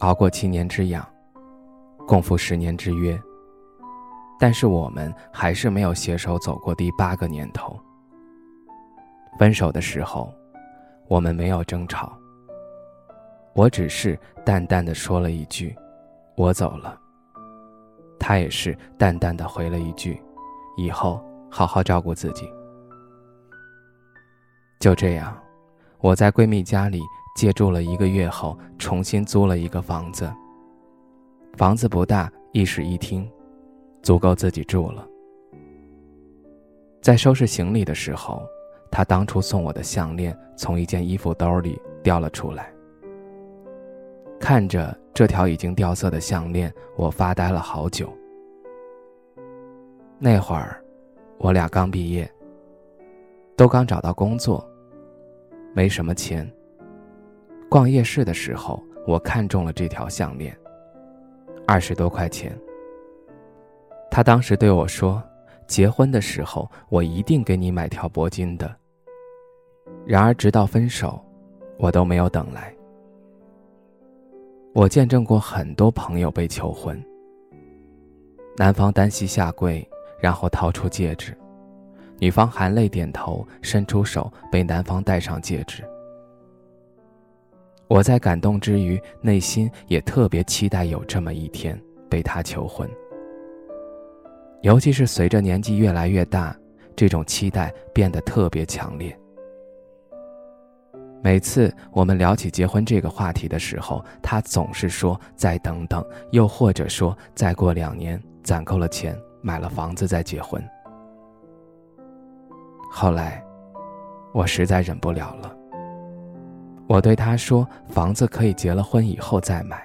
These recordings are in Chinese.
熬过七年之痒，共赴十年之约。但是我们还是没有携手走过第八个年头。分手的时候，我们没有争吵。我只是淡淡的说了一句：“我走了。”他也是淡淡的回了一句：“以后好好照顾自己。”就这样，我在闺蜜家里。借住了一个月后，重新租了一个房子。房子不大，一室一厅，足够自己住了。在收拾行李的时候，他当初送我的项链从一件衣服兜里掉了出来。看着这条已经掉色的项链，我发呆了好久。那会儿，我俩刚毕业，都刚找到工作，没什么钱。逛夜市的时候，我看中了这条项链，二十多块钱。他当时对我说：“结婚的时候，我一定给你买条铂金的。”然而，直到分手，我都没有等来。我见证过很多朋友被求婚，男方单膝下跪，然后掏出戒指，女方含泪点头，伸出手被男方戴上戒指。我在感动之余，内心也特别期待有这么一天被他求婚。尤其是随着年纪越来越大，这种期待变得特别强烈。每次我们聊起结婚这个话题的时候，他总是说再等等，又或者说再过两年攒够了钱，买了房子再结婚。后来，我实在忍不了了。我对他说：“房子可以结了婚以后再买。”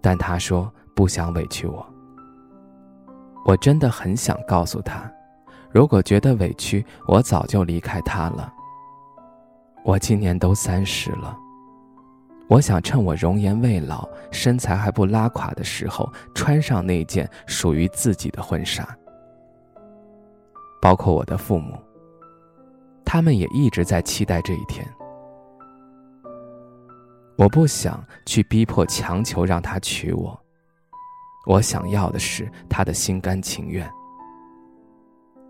但他说不想委屈我。我真的很想告诉他，如果觉得委屈，我早就离开他了。我今年都三十了，我想趁我容颜未老、身材还不拉垮的时候，穿上那件属于自己的婚纱。包括我的父母，他们也一直在期待这一天。我不想去逼迫、强求让他娶我，我想要的是他的心甘情愿。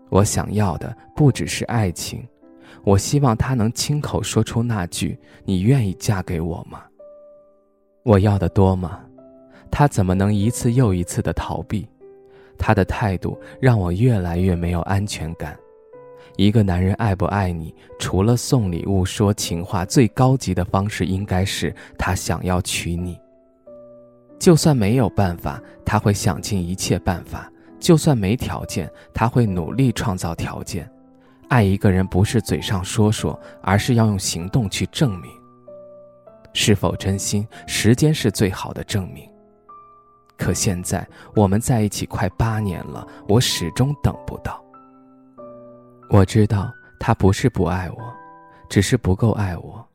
我想要的不只是爱情，我希望他能亲口说出那句“你愿意嫁给我吗？”我要的多吗？他怎么能一次又一次的逃避？他的态度让我越来越没有安全感。一个男人爱不爱你，除了送礼物、说情话，最高级的方式应该是他想要娶你。就算没有办法，他会想尽一切办法；就算没条件，他会努力创造条件。爱一个人不是嘴上说说，而是要用行动去证明。是否真心，时间是最好的证明。可现在我们在一起快八年了，我始终等不到。我知道他不是不爱我，只是不够爱我。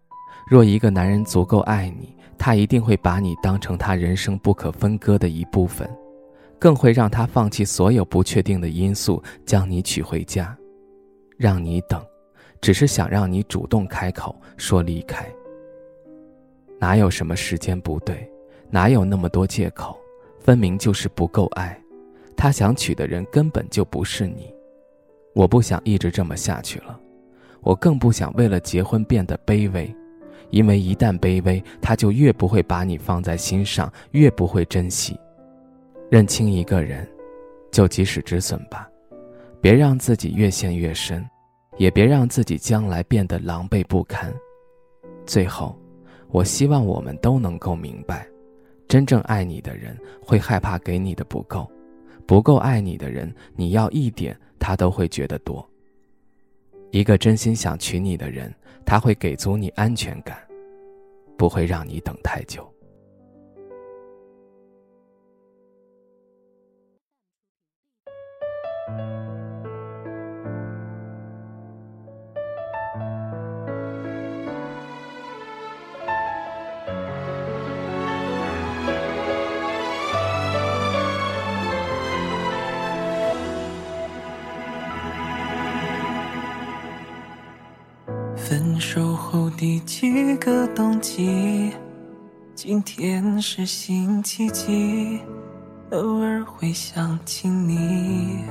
若一个男人足够爱你，他一定会把你当成他人生不可分割的一部分，更会让他放弃所有不确定的因素，将你娶回家，让你等，只是想让你主动开口说离开。哪有什么时间不对，哪有那么多借口，分明就是不够爱。他想娶的人根本就不是你。我不想一直这么下去了，我更不想为了结婚变得卑微，因为一旦卑微，他就越不会把你放在心上，越不会珍惜。认清一个人，就及时止损吧，别让自己越陷越深，也别让自己将来变得狼狈不堪。最后，我希望我们都能够明白，真正爱你的人会害怕给你的不够，不够爱你的人你要一点他都会觉得多。一个真心想娶你的人他会给足你安全感不会让你等太久。分手后第几个冬季？今天是星期几？偶尔会想起你。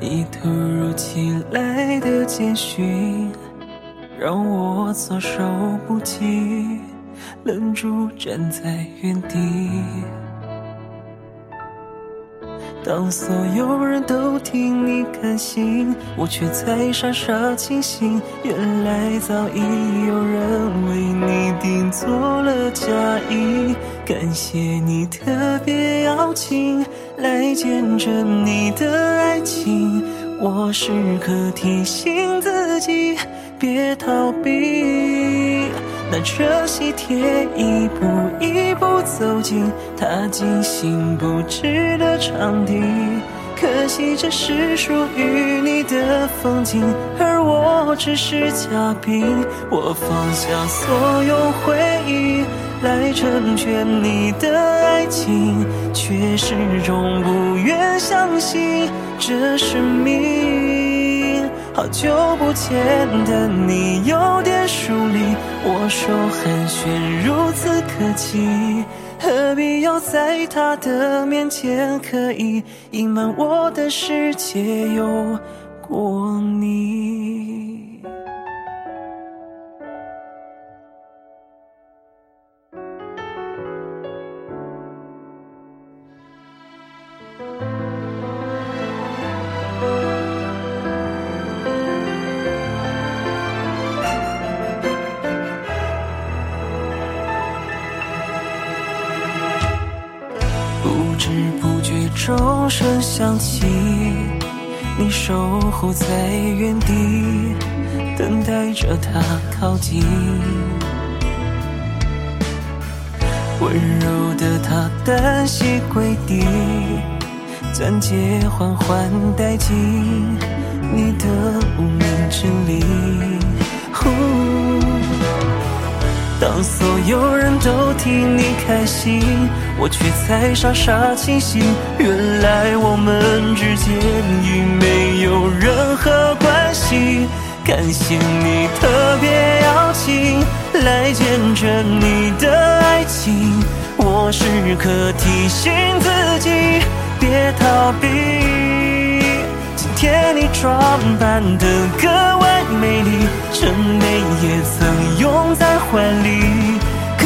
你突如其来的简讯，让我措手不及，愣住站在原地。当所有人都替你开心，我却在傻傻清醒。原来早已有人为你订做了嫁衣。感谢你特别邀请来见证你的爱情，我时刻提醒自己别逃避。拿着喜帖一步一步走进他精心布置的场地，可惜这是属于你的风景，而我只是嘉宾。我放下所有回忆来成全你的爱情，却始终不愿相信这是命。好久不见的你有点疏离，握手寒暄如此客气，何必要在他的面前刻意隐瞒我的世界有过你？不知不觉，钟声响起，你守候在原地，等待着他靠近。温柔的他单膝跪地，钻戒缓缓戴进你的无名指里。当所有人都替你开心，我却在傻傻清醒。原来我们之间已没有任何关系。感谢你特别邀请来见证你的爱情，我时刻提醒自己别逃避。今天你装扮得格外美丽，真美也曾拥在怀里。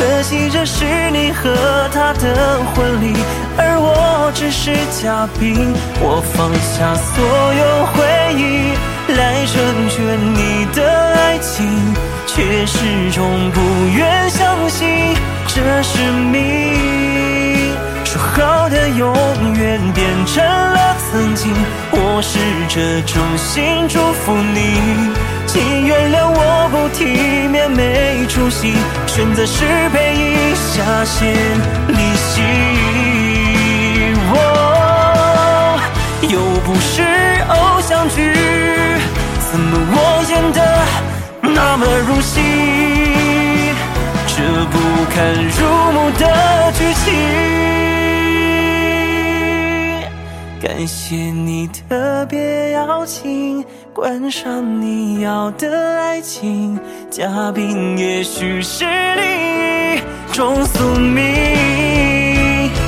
可惜这是你和他的婚礼，而我只是嘉宾。我放下所有回忆来成全你的爱情，却始终不愿相信这是命。说好的永远变成了曾经，我试着衷心祝福你，请原谅我不体面没出息，选择是陪一下先离席。哦，又不是偶像剧，怎么我演得那么入戏？这不堪入目的剧情。感谢你特别邀请，观赏你要的爱情，嘉宾也许是你中宿命。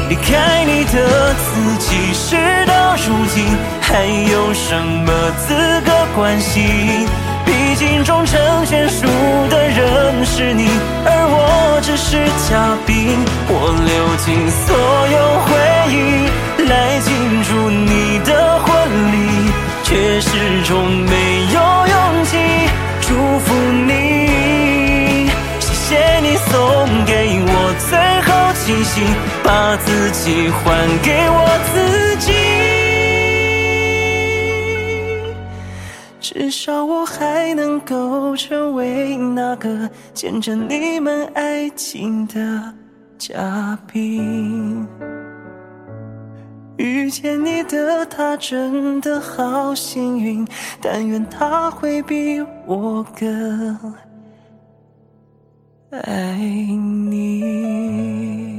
离开你的自己，事到如今还有什么资格关心？毕竟终成眷属的人是你，而我只是嘉宾。我流尽所有回忆来庆，始终没有勇气祝福你。谢谢你送给我最后清醒，把自己还给我自己。至少我还能够成为那个见证你们爱情的嘉宾。遇见你的他真的好幸运，但愿他会比我更爱你。